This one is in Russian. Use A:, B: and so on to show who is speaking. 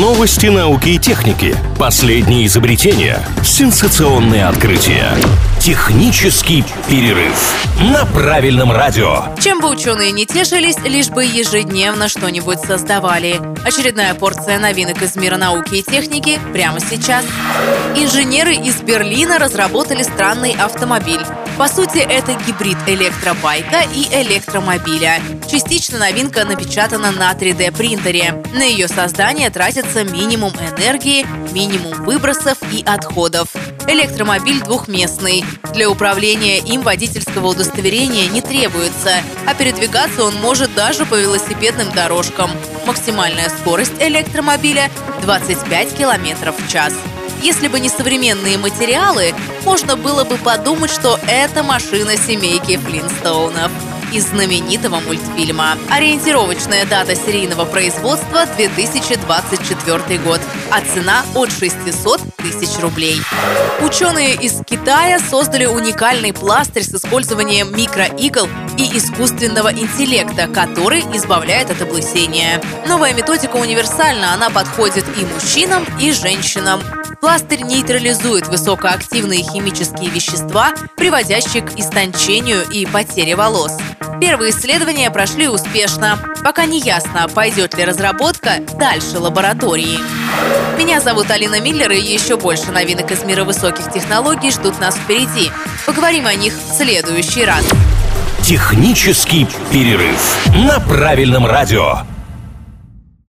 A: Новости науки и техники. Последние изобретения. Сенсационные открытия. Технический перерыв на правильном радио.
B: Чем бы ученые не тешились, лишь бы ежедневно что-нибудь создавали. Очередная порция новинок из мира науки и техники прямо сейчас. Инженеры из Берлина разработали странный автомобиль. По сути, это гибрид электробайка и электромобиля. Частично новинка напечатана на 3D-принтере. На ее создание тратится минимум энергии, минимум выбросов и отходов. Электромобиль двухместный. Для управления им водительского удостоверения не требуется, а передвигаться он может даже по велосипедным дорожкам. Максимальная скорость электромобиля 25 км в час. Если бы не современные материалы, можно было бы подумать, что это машина семейки Флинстоунов из знаменитого мультфильма. Ориентировочная дата серийного производства 2024 год, а цена от 600 тысяч рублей. Ученые из Китая создали уникальный пластырь с использованием микроигл и искусственного интеллекта, который избавляет от облысения. Новая методика универсальна, она подходит и мужчинам, и женщинам. Пластырь нейтрализует высокоактивные химические вещества, приводящие к истончению и потере волос. Первые исследования прошли успешно. Пока не ясно, пойдет ли разработка дальше лаборатории. Меня зовут Алина Миллер, и еще больше новинок из мира высоких технологий ждут нас впереди. Поговорим о них в следующий раз.
A: Технический перерыв на правильном радио.